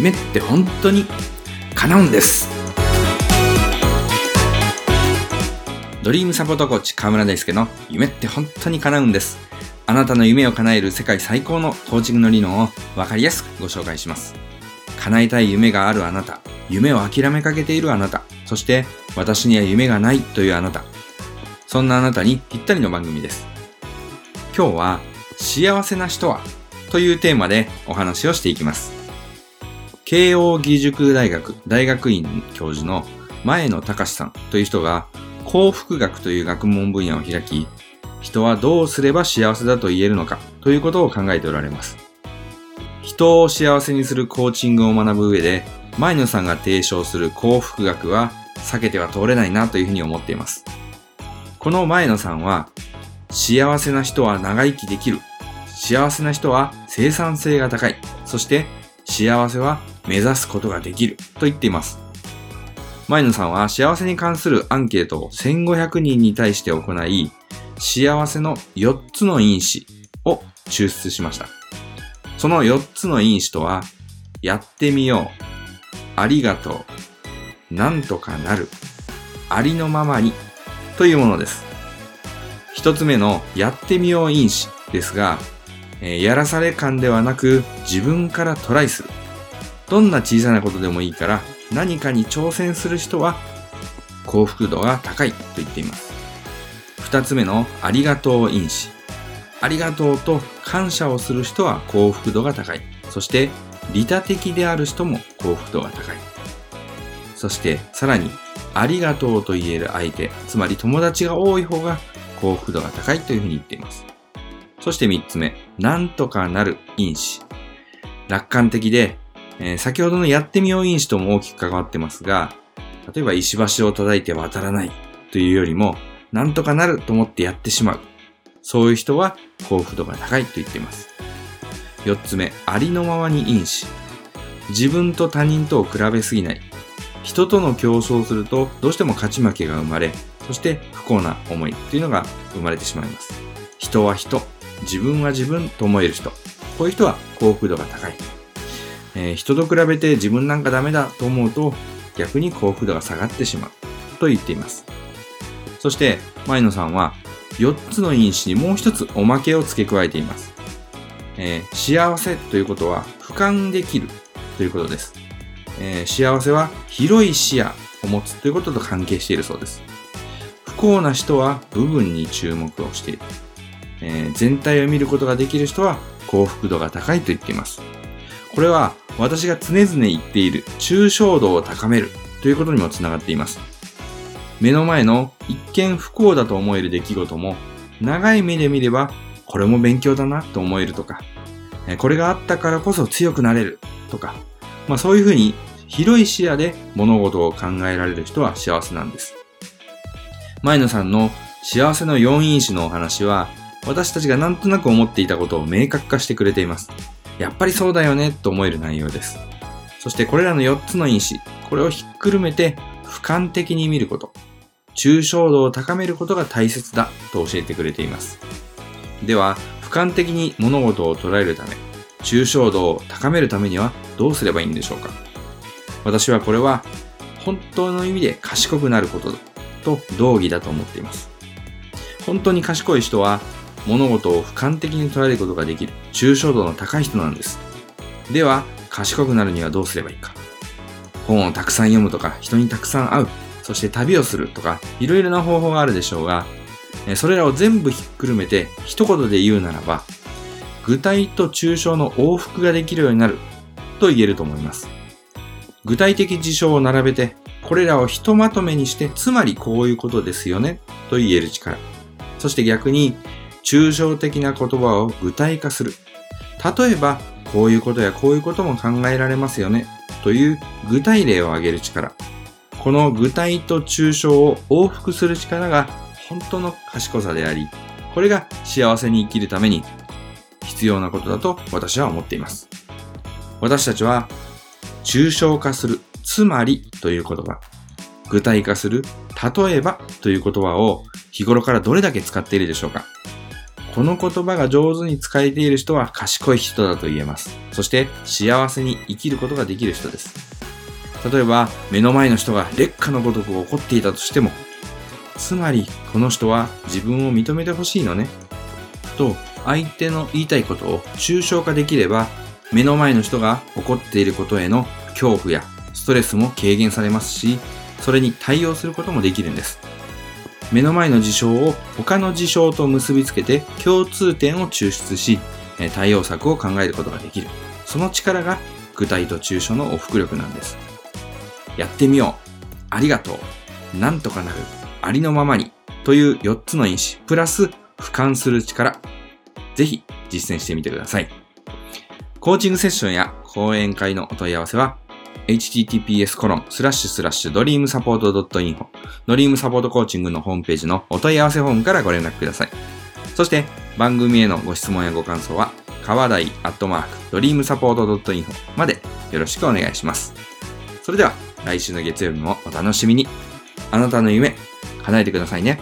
夢って本当に叶うんです。ドリームサポートコーチ河村大輔の夢って本当に叶うんです。あなたの夢を叶える世界最高のコーチングの理論を分かりやすくご紹介します。叶えたい夢があるあなた。夢を諦めかけているあなた。そして私には夢がないというあなた。そんなあなたにぴったりの番組です。今日は幸せな人は？というテーマでお話をしていきます。慶応義塾大学大学院教授の前野隆さんという人が幸福学という学問分野を開き、人はどうすれば幸せだと言えるのかということを考えておられます。人を幸せにするコーチングを学ぶ上で、前野さんが提唱する幸福学は避けては通れないなというふうに思っています。この前野さんは、幸せな人は長生きできる。幸せな人は生産性が高い。そして幸せは目指すことができると言っています。前野さんは幸せに関するアンケートを1500人に対して行い、幸せの4つの因子を抽出しました。その4つの因子とは、やってみよう、ありがとう、なんとかなる、ありのままにというものです。一つ目のやってみよう因子ですが、えー、やらされ感ではなく自分からトライする。どんな小さなことでもいいから何かに挑戦する人は幸福度が高いと言っています。二つ目のありがとう因子。ありがとうと感謝をする人は幸福度が高い。そして利他的である人も幸福度が高い。そしてさらにありがとうと言える相手、つまり友達が多い方が幸福度が高いというふうに言っています。そして三つ目、なんとかなる因子。楽観的でえー、先ほどのやってみよう因子とも大きく関わってますが、例えば石橋を叩いて渡らないというよりも、なんとかなると思ってやってしまう。そういう人は幸福度が高いと言っています。四つ目、ありのままに因子。自分と他人とを比べすぎない。人との競争をするとどうしても勝ち負けが生まれ、そして不幸な思いっていうのが生まれてしまいます。人は人、自分は自分と思える人。こういう人は幸福度が高い。えー、人と比べて自分なんかダメだと思うと逆に幸福度が下がってしまうと言っています。そして前野さんは4つの因子にもう一つおまけを付け加えています。えー、幸せということは俯瞰できるということです、えー、幸せは広い視野を持つということと関係しているそうです。不幸な人は部分に注目をしている。えー、全体を見ることができる人は幸福度が高いと言っています。これは私が常々言っている抽象度を高めるということにもつながっています。目の前の一見不幸だと思える出来事も長い目で見ればこれも勉強だなと思えるとか、これがあったからこそ強くなれるとか、まあそういうふうに広い視野で物事を考えられる人は幸せなんです。前野さんの幸せの4因子のお話は私たちがなんとなく思っていたことを明確化してくれています。やっぱりそうだよねと思える内容です。そしてこれらの4つの因子、これをひっくるめて俯瞰的に見ること、抽象度を高めることが大切だと教えてくれています。では、俯瞰的に物事を捉えるため、抽象度を高めるためにはどうすればいいんでしょうか私はこれは本当の意味で賢くなることと同義だと思っています。本当に賢い人は物事を俯瞰的に捉えることができる抽象度の高い人なんです。では、賢くなるにはどうすればいいか。本をたくさん読むとか、人にたくさん会う、そして旅をするとか、いろいろな方法があるでしょうが、それらを全部ひっくるめて一言で言うならば、具体と抽象の往復ができるようになると言えると思います。具体的事象を並べて、これらをひとまとめにして、つまりこういうことですよねと言える力。そして逆に、抽象的な言葉を具体化する。例えば、こういうことやこういうことも考えられますよね。という具体例を挙げる力。この具体と抽象を往復する力が本当の賢さであり、これが幸せに生きるために必要なことだと私は思っています。私たちは、抽象化する、つまりという言葉、具体化する、例えばという言葉を日頃からどれだけ使っているでしょうかこの言葉が上手に使えている人は賢い人だと言えます。そして幸せに生きることができる人です。例えば、目の前の人が劣化のごとく怒っていたとしても、つまりこの人は自分を認めてほしいのね。と、相手の言いたいことを抽象化できれば、目の前の人が怒っていることへの恐怖やストレスも軽減されますし、それに対応することもできるんです。目の前の事象を他の事象と結びつけて共通点を抽出し、対応策を考えることができる。その力が具体と抽象の往復力なんです。やってみよう。ありがとう。なんとかなる。ありのままに。という4つの因子、プラス俯瞰する力。ぜひ実践してみてください。コーチングセッションや講演会のお問い合わせは、https コロンスラッシュスラッシュドリームサポート .info ドリームサポートコーチングのホームページのお問い合わせフォームからご連絡ください。そして番組へのご質問やご感想は、川台アットマークドリームサポート .info までよろしくお願いします。それでは来週の月曜日もお楽しみに。あなたの夢、叶えてくださいね。